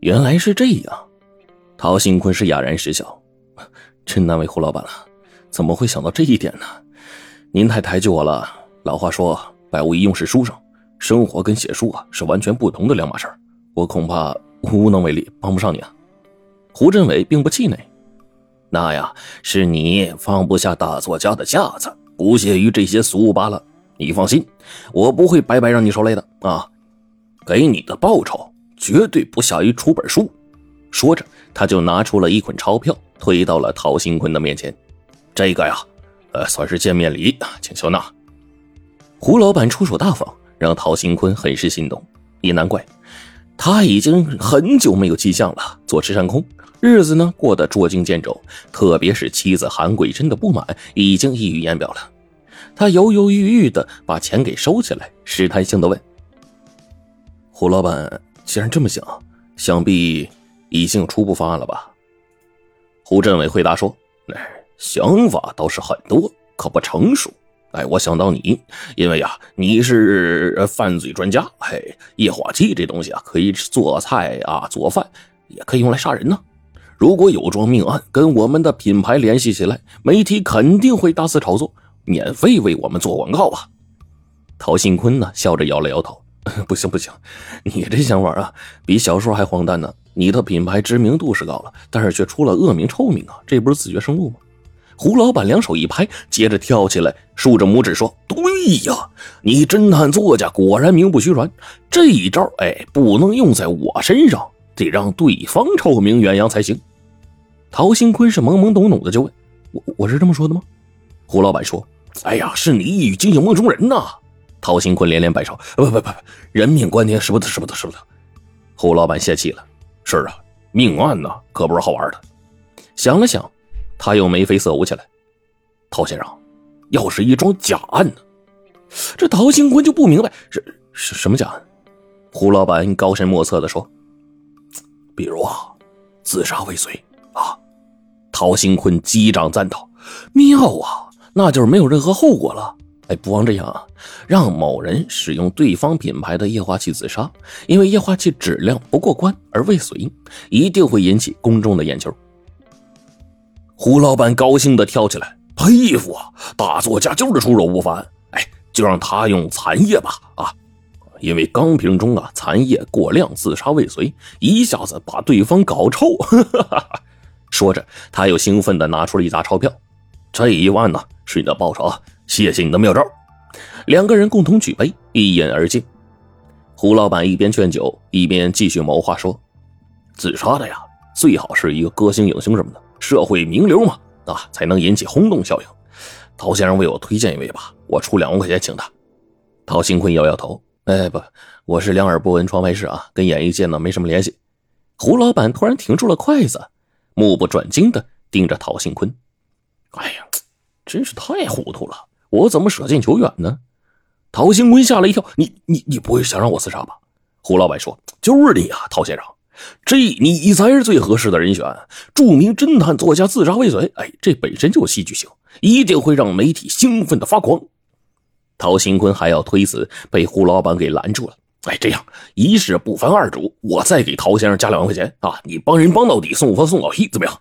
原来是这样，陶兴坤是哑然失笑，真难为胡老板了，怎么会想到这一点呢？您太抬举我了。老话说，百无一用是书生，生活跟写书啊是完全不同的两码事我恐怕无能为力，帮不上你啊。胡振伟并不气馁，那呀，是你放不下大作家的架子，不屑于这些俗物罢了。你放心，我不会白白让你受累的啊！给你的报酬绝对不下于出本书。说着，他就拿出了一捆钞票，推到了陶兴坤的面前。这个呀，呃，算是见面礼，请收纳。胡老板出手大方，让陶兴坤很是心动。也难怪，他已经很久没有迹象了，坐吃山空，日子呢过得捉襟见肘。特别是妻子韩桂珍的不满，已经溢于言表了。他犹犹豫豫的把钱给收起来，试探性的问：“胡老板，既然这么想，想必已经有初步方案了吧？”胡振伟回答说：“哎，想法倒是很多，可不成熟。哎，我想到你，因为呀，你是犯罪专家。嘿，液化气这东西啊，可以做菜啊，做饭，也可以用来杀人呢。如果有桩命案跟我们的品牌联系起来，媒体肯定会大肆炒作。”免费为我们做广告吧，陶兴坤呢？笑着摇了摇头，不行不行，你这想法啊，比小说还荒诞呢。你的品牌知名度是高了，但是却出了恶名臭名啊，这不是自绝生路吗？胡老板两手一拍，接着跳起来，竖着拇指说：“对呀，你侦探作家果然名不虚传，这一招哎，不能用在我身上，得让对方臭名远扬才行。”陶兴坤是懵懵懂懂的就问：“我我是这么说的吗？”胡老板说：“哎呀，是你一语惊醒梦中人呐！”陶兴坤连连摆手：“不不不，人命关天，使不得，使不得，使不得。”胡老板泄气了：“是啊，命案呢，可不是好玩的。”想了想，他又眉飞色舞起来：“陶先生，要是一桩假案呢？”这陶兴坤就不明白是是什么假案。胡老板高深莫测的说：“比如啊，自杀未遂啊。”陶兴坤击掌赞道：“妙啊！”那就是没有任何后果了。哎，不妨这样啊，让某人使用对方品牌的液化气自杀，因为液化气质量不过关而未遂，一定会引起公众的眼球。胡老板高兴的跳起来，佩服啊！大作家就是出手不凡。哎，就让他用残液吧啊，因为钢瓶中啊残液过量，自杀未遂，一下子把对方搞臭。说着，他又兴奋的拿出了一沓钞票。这一万呢是你的报酬！谢谢你的妙招。两个人共同举杯，一饮而尽。胡老板一边劝酒，一边继续谋划说：“自杀的呀，最好是一个歌星、影星什么的，社会名流嘛，啊，才能引起轰动效应。陶先生为我推荐一位吧，我出两万块钱请他。”陶兴坤摇摇头：“哎，不，我是两耳不闻窗外事啊，跟演艺界呢没什么联系。”胡老板突然停住了筷子，目不转睛的盯着陶兴坤。哎呀，真是太糊涂了！我怎么舍近求远呢？陶兴坤吓了一跳。你你你不会想让我自杀吧？胡老板说：“就是你啊，陶先生，这你才是最合适的人选。著名侦探作家自杀未遂，哎，这本身就戏剧性，一定会让媒体兴奋的发狂。”陶兴坤还要推辞，被胡老板给拦住了。哎，这样一事不分二主，我再给陶先生加两万块钱啊！你帮人帮到底，送佛送到屁，怎么样？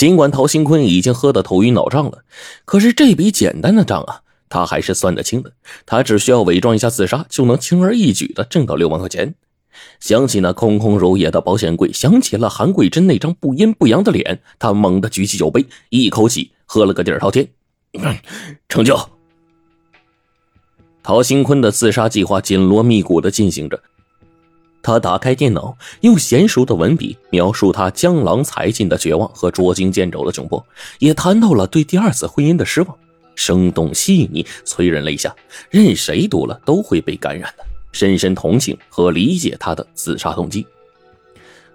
尽管陶兴坤已经喝得头晕脑胀了，可是这笔简单的账啊，他还是算得清的。他只需要伪装一下自杀，就能轻而易举的挣到六万块钱。想起那空空如也的保险柜，想起了韩桂珍那张不阴不阳的脸，他猛地举起酒杯，一口气喝了个底儿朝天。成就。陶兴坤的自杀计划紧锣密鼓的进行着。他打开电脑，用娴熟的文笔描述他江郎才尽的绝望和捉襟见肘的窘迫，也谈到了对第二次婚姻的失望，生动细腻，催人泪下，任谁读了都会被感染的，深深同情和理解他的自杀动机。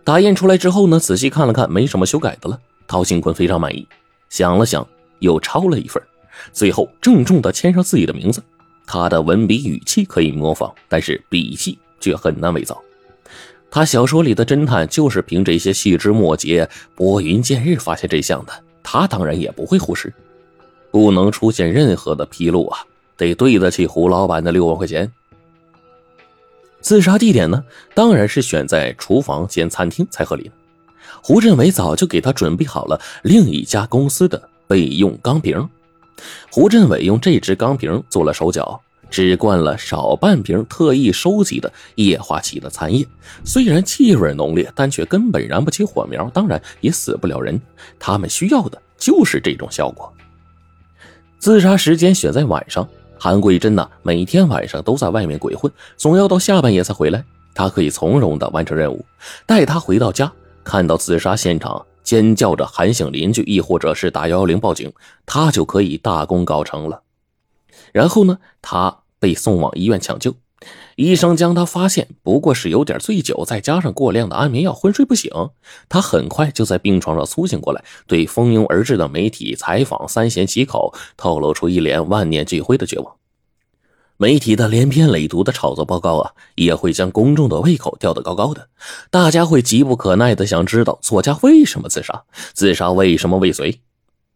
打印出来之后呢，仔细看了看，没什么修改的了。陶兴坤非常满意，想了想，又抄了一份，最后郑重地签上自己的名字。他的文笔语气可以模仿，但是笔迹却很难伪造。他小说里的侦探就是凭这些细枝末节、拨云见日发现真相的，他当然也不会忽视。不能出现任何的纰漏啊，得对得起胡老板的六万块钱。自杀地点呢，当然是选在厨房兼餐厅才合理。胡振伟早就给他准备好了另一家公司的备用钢瓶。胡振伟用这只钢瓶做了手脚，只灌了少半瓶特意收集的液化气的残液。虽然气味浓烈，但却根本燃不起火苗，当然也死不了人。他们需要的就是这种效果。自杀时间选在晚上。韩桂珍呢，每天晚上都在外面鬼混，总要到下半夜才回来。他可以从容地完成任务。待他回到家，看到自杀现场，尖叫着喊醒邻居，亦或者是打幺幺零报警，他就可以大功告成了。然后呢，他被送往医院抢救，医生将他发现不过是有点醉酒，再加上过量的安眠药，昏睡不醒。他很快就在病床上苏醒过来，对蜂拥而至的媒体采访三缄其口，透露出一脸万念俱灰的绝望。媒体的连篇累牍的炒作报告啊，也会将公众的胃口吊得高高的。大家会急不可耐的想知道作家为什么自杀，自杀为什么未遂。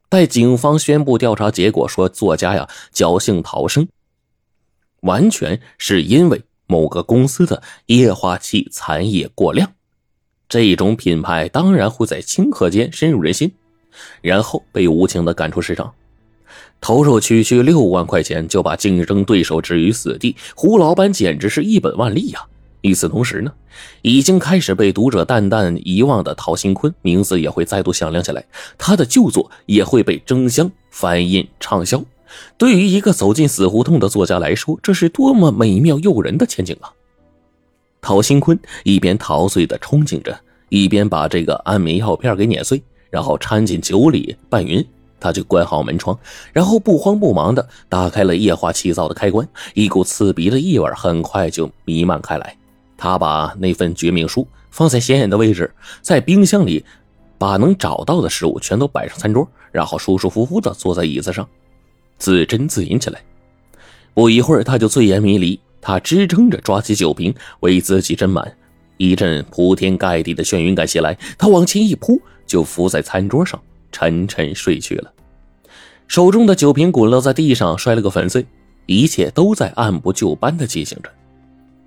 待警方宣布调查结果，说作家呀侥幸逃生，完全是因为某个公司的液化气残液过量。这种品牌当然会在顷刻间深入人心，然后被无情的赶出市场。投入区区六万块钱就把竞争对手置于死地，胡老板简直是一本万利呀！与此同时呢，已经开始被读者淡淡遗忘的陶新坤名字也会再度响亮起来，他的旧作也会被争相翻印畅销。对于一个走进死胡同的作家来说，这是多么美妙诱人的前景啊！陶新坤一边陶醉的憧憬着，一边把这个安眠药片给碾碎，然后掺进酒里拌匀。他就关好门窗，然后不慌不忙地打开了液化气灶的开关，一股刺鼻的异味很快就弥漫开来。他把那份绝命书放在显眼的位置，在冰箱里把能找到的食物全都摆上餐桌，然后舒舒服服地坐在椅子上，自斟自饮起来。不一会儿，他就醉眼迷离。他支撑着，抓起酒瓶为自己斟满。一阵铺天盖地的眩晕感袭来，他往前一扑，就伏在餐桌上。沉沉睡去了，手中的酒瓶滚落在地上，摔了个粉碎。一切都在按部就班的进行着。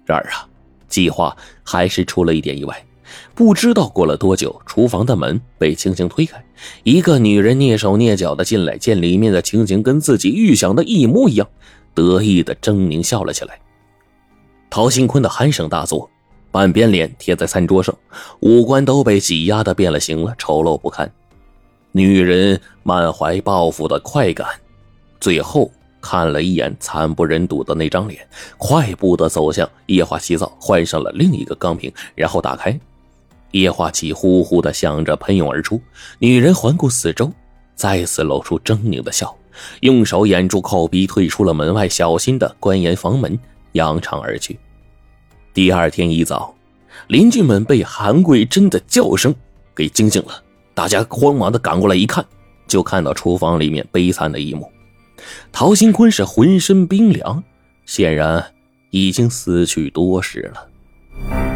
然而啊，计划还是出了一点意外。不知道过了多久，厨房的门被轻轻推开，一个女人蹑手蹑脚的进来，见里面的情景跟自己预想的一模一样，得意的狰狞笑了起来。陶新坤的鼾声大作，半边脸贴在餐桌上，五官都被挤压的变了形了，丑陋不堪。女人满怀报复的快感，最后看了一眼惨不忍睹的那张脸，快步的走向液化气灶，换上了另一个钢瓶，然后打开，液化气呼呼的响着喷涌而出。女人环顾四周，再次露出狰狞的笑，用手掩住口鼻，退出了门外，小心的关严房门，扬长而去。第二天一早，邻居们被韩桂珍的叫声给惊醒了。大家慌忙的赶过来一看，就看到厨房里面悲惨的一幕。陶新坤是浑身冰凉，显然已经死去多时了。